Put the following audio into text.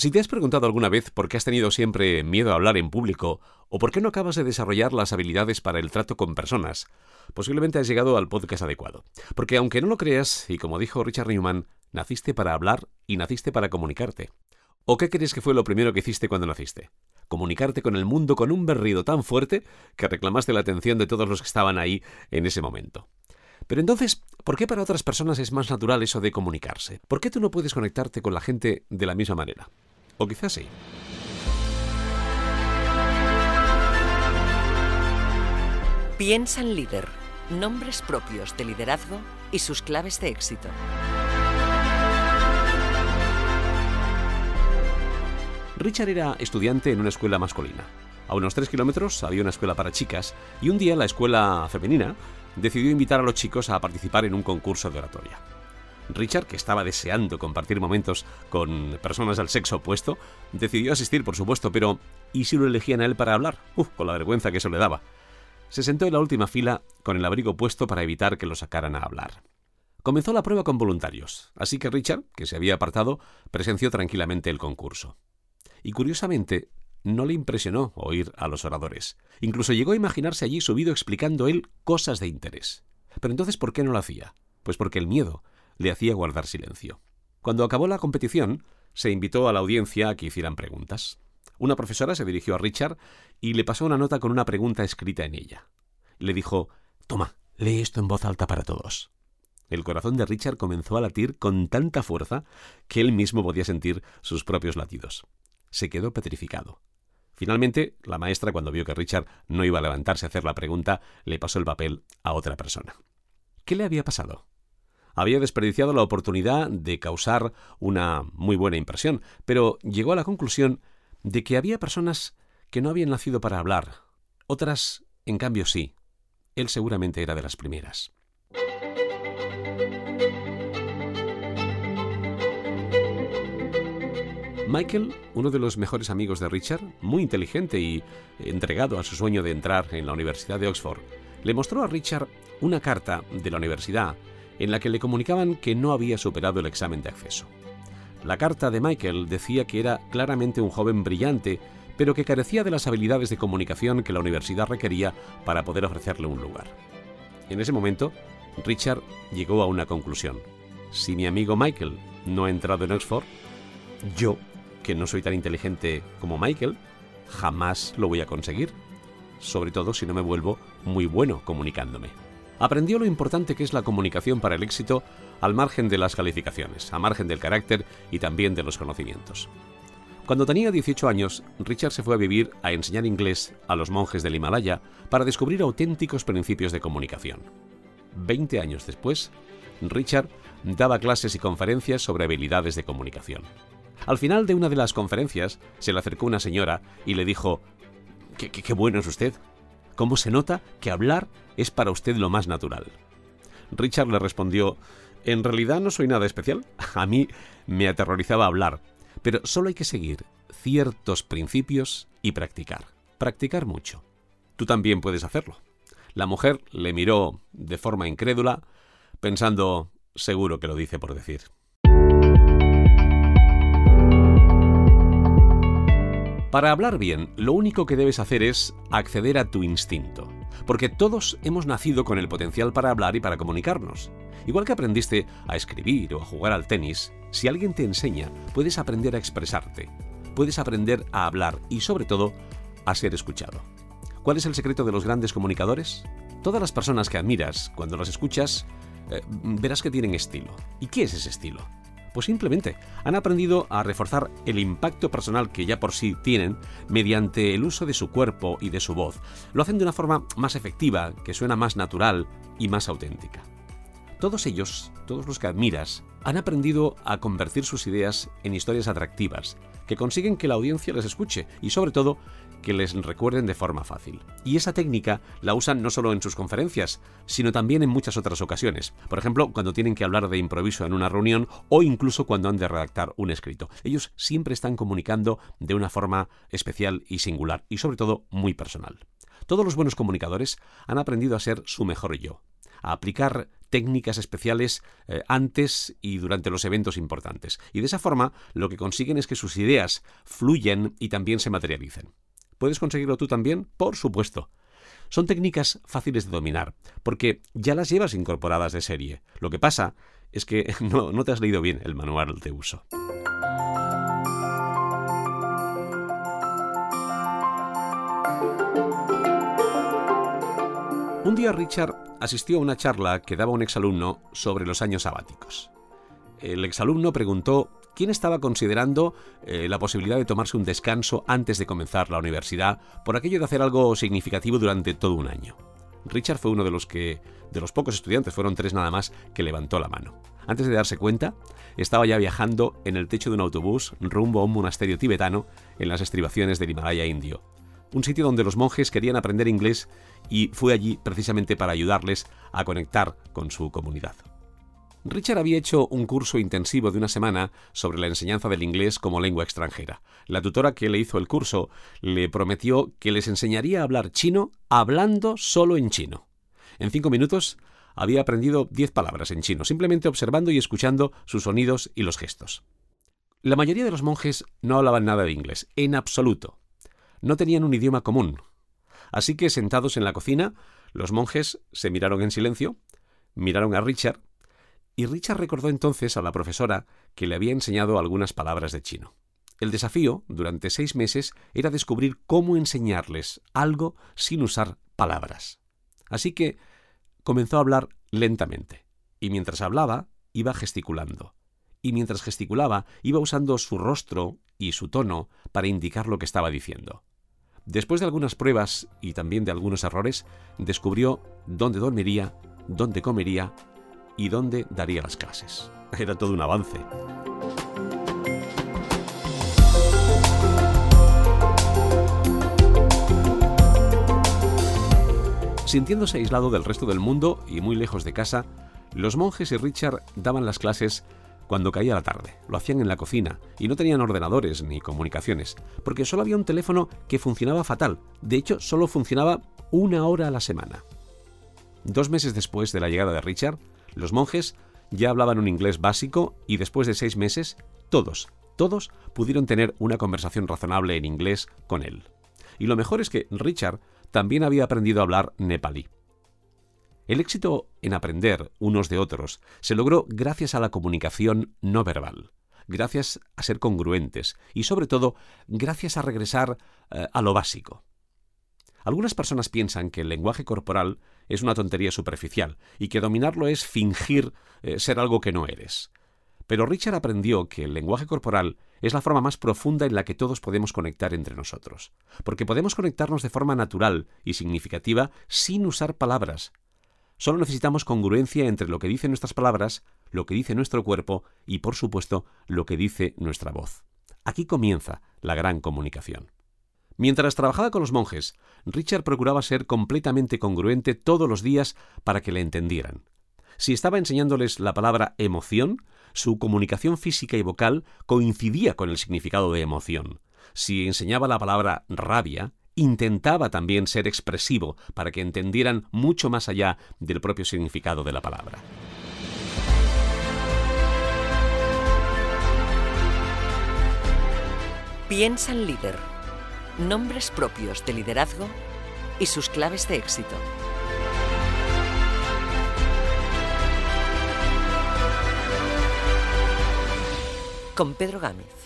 Si te has preguntado alguna vez por qué has tenido siempre miedo a hablar en público o por qué no acabas de desarrollar las habilidades para el trato con personas, posiblemente has llegado al podcast adecuado. Porque aunque no lo creas, y como dijo Richard Newman, naciste para hablar y naciste para comunicarte. ¿O qué crees que fue lo primero que hiciste cuando naciste? Comunicarte con el mundo con un berrido tan fuerte que reclamaste la atención de todos los que estaban ahí en ese momento. Pero entonces, ¿por qué para otras personas es más natural eso de comunicarse? ¿Por qué tú no puedes conectarte con la gente de la misma manera? O quizás sí. Piensa en líder. Nombres propios de liderazgo y sus claves de éxito. Richard era estudiante en una escuela masculina. A unos tres kilómetros había una escuela para chicas y un día la escuela femenina decidió invitar a los chicos a participar en un concurso de oratoria. Richard, que estaba deseando compartir momentos con personas del sexo opuesto, decidió asistir, por supuesto, pero ¿y si lo elegían a él para hablar? Uf, con la vergüenza que eso le daba. Se sentó en la última fila con el abrigo puesto para evitar que lo sacaran a hablar. Comenzó la prueba con voluntarios, así que Richard, que se había apartado, presenció tranquilamente el concurso. Y curiosamente, no le impresionó oír a los oradores. Incluso llegó a imaginarse allí subido explicando él cosas de interés. Pero entonces, ¿por qué no lo hacía? Pues porque el miedo le hacía guardar silencio. Cuando acabó la competición, se invitó a la audiencia a que hicieran preguntas. Una profesora se dirigió a Richard y le pasó una nota con una pregunta escrita en ella. Le dijo Toma, lee esto en voz alta para todos. El corazón de Richard comenzó a latir con tanta fuerza que él mismo podía sentir sus propios latidos. Se quedó petrificado. Finalmente, la maestra, cuando vio que Richard no iba a levantarse a hacer la pregunta, le pasó el papel a otra persona. ¿Qué le había pasado? Había desperdiciado la oportunidad de causar una muy buena impresión, pero llegó a la conclusión de que había personas que no habían nacido para hablar, otras, en cambio, sí. Él seguramente era de las primeras. Michael, uno de los mejores amigos de Richard, muy inteligente y entregado a su sueño de entrar en la Universidad de Oxford, le mostró a Richard una carta de la universidad en la que le comunicaban que no había superado el examen de acceso. La carta de Michael decía que era claramente un joven brillante, pero que carecía de las habilidades de comunicación que la universidad requería para poder ofrecerle un lugar. En ese momento, Richard llegó a una conclusión. Si mi amigo Michael no ha entrado en Oxford, yo que no soy tan inteligente como Michael, jamás lo voy a conseguir, sobre todo si no me vuelvo muy bueno comunicándome. Aprendió lo importante que es la comunicación para el éxito al margen de las calificaciones, a margen del carácter y también de los conocimientos. Cuando tenía 18 años, Richard se fue a vivir a enseñar inglés a los monjes del Himalaya para descubrir auténticos principios de comunicación. Veinte años después, Richard daba clases y conferencias sobre habilidades de comunicación. Al final de una de las conferencias se le acercó una señora y le dijo, qué, qué, bueno es usted. ¿Cómo se nota que hablar es para usted lo más natural? Richard le respondió, en realidad no soy nada especial. A mí me aterrorizaba hablar, pero solo hay que seguir ciertos principios y practicar. Practicar mucho. Tú también puedes hacerlo. La mujer le miró de forma incrédula, pensando, seguro que lo dice por decir. Para hablar bien, lo único que debes hacer es acceder a tu instinto, porque todos hemos nacido con el potencial para hablar y para comunicarnos. Igual que aprendiste a escribir o a jugar al tenis, si alguien te enseña, puedes aprender a expresarte, puedes aprender a hablar y sobre todo a ser escuchado. ¿Cuál es el secreto de los grandes comunicadores? Todas las personas que admiras, cuando las escuchas, eh, verás que tienen estilo. ¿Y qué es ese estilo? Pues simplemente han aprendido a reforzar el impacto personal que ya por sí tienen mediante el uso de su cuerpo y de su voz. Lo hacen de una forma más efectiva, que suena más natural y más auténtica. Todos ellos, todos los que admiras, han aprendido a convertir sus ideas en historias atractivas, que consiguen que la audiencia les escuche y sobre todo que les recuerden de forma fácil. Y esa técnica la usan no solo en sus conferencias, sino también en muchas otras ocasiones. Por ejemplo, cuando tienen que hablar de improviso en una reunión o incluso cuando han de redactar un escrito. Ellos siempre están comunicando de una forma especial y singular y sobre todo muy personal. Todos los buenos comunicadores han aprendido a ser su mejor yo, a aplicar técnicas especiales eh, antes y durante los eventos importantes. Y de esa forma lo que consiguen es que sus ideas fluyen y también se materialicen. ¿Puedes conseguirlo tú también? Por supuesto. Son técnicas fáciles de dominar, porque ya las llevas incorporadas de serie. Lo que pasa es que no, no te has leído bien el manual de uso. Un día Richard asistió a una charla que daba un exalumno sobre los años sabáticos. El exalumno preguntó quién estaba considerando eh, la posibilidad de tomarse un descanso antes de comenzar la universidad por aquello de hacer algo significativo durante todo un año. Richard fue uno de los que, de los pocos estudiantes, fueron tres nada más, que levantó la mano. Antes de darse cuenta, estaba ya viajando en el techo de un autobús rumbo a un monasterio tibetano en las estribaciones del Himalaya indio un sitio donde los monjes querían aprender inglés y fue allí precisamente para ayudarles a conectar con su comunidad. Richard había hecho un curso intensivo de una semana sobre la enseñanza del inglés como lengua extranjera. La tutora que le hizo el curso le prometió que les enseñaría a hablar chino hablando solo en chino. En cinco minutos había aprendido diez palabras en chino, simplemente observando y escuchando sus sonidos y los gestos. La mayoría de los monjes no hablaban nada de inglés, en absoluto no tenían un idioma común. Así que sentados en la cocina, los monjes se miraron en silencio, miraron a Richard, y Richard recordó entonces a la profesora que le había enseñado algunas palabras de chino. El desafío, durante seis meses, era descubrir cómo enseñarles algo sin usar palabras. Así que comenzó a hablar lentamente, y mientras hablaba, iba gesticulando. Y mientras gesticulaba, iba usando su rostro y su tono para indicar lo que estaba diciendo. Después de algunas pruebas y también de algunos errores, descubrió dónde dormiría, dónde comería y dónde daría las clases. Era todo un avance. Sintiéndose aislado del resto del mundo y muy lejos de casa, los monjes y Richard daban las clases cuando caía la tarde. Lo hacían en la cocina y no tenían ordenadores ni comunicaciones, porque solo había un teléfono que funcionaba fatal. De hecho, solo funcionaba una hora a la semana. Dos meses después de la llegada de Richard, los monjes ya hablaban un inglés básico y después de seis meses, todos, todos pudieron tener una conversación razonable en inglés con él. Y lo mejor es que Richard también había aprendido a hablar nepalí. El éxito en aprender unos de otros se logró gracias a la comunicación no verbal, gracias a ser congruentes y sobre todo gracias a regresar eh, a lo básico. Algunas personas piensan que el lenguaje corporal es una tontería superficial y que dominarlo es fingir eh, ser algo que no eres. Pero Richard aprendió que el lenguaje corporal es la forma más profunda en la que todos podemos conectar entre nosotros, porque podemos conectarnos de forma natural y significativa sin usar palabras, Solo necesitamos congruencia entre lo que dicen nuestras palabras, lo que dice nuestro cuerpo y, por supuesto, lo que dice nuestra voz. Aquí comienza la gran comunicación. Mientras trabajaba con los monjes, Richard procuraba ser completamente congruente todos los días para que le entendieran. Si estaba enseñándoles la palabra emoción, su comunicación física y vocal coincidía con el significado de emoción. Si enseñaba la palabra rabia, intentaba también ser expresivo para que entendieran mucho más allá del propio significado de la palabra. Piensa en líder. Nombres propios de liderazgo y sus claves de éxito. Con Pedro Gámez.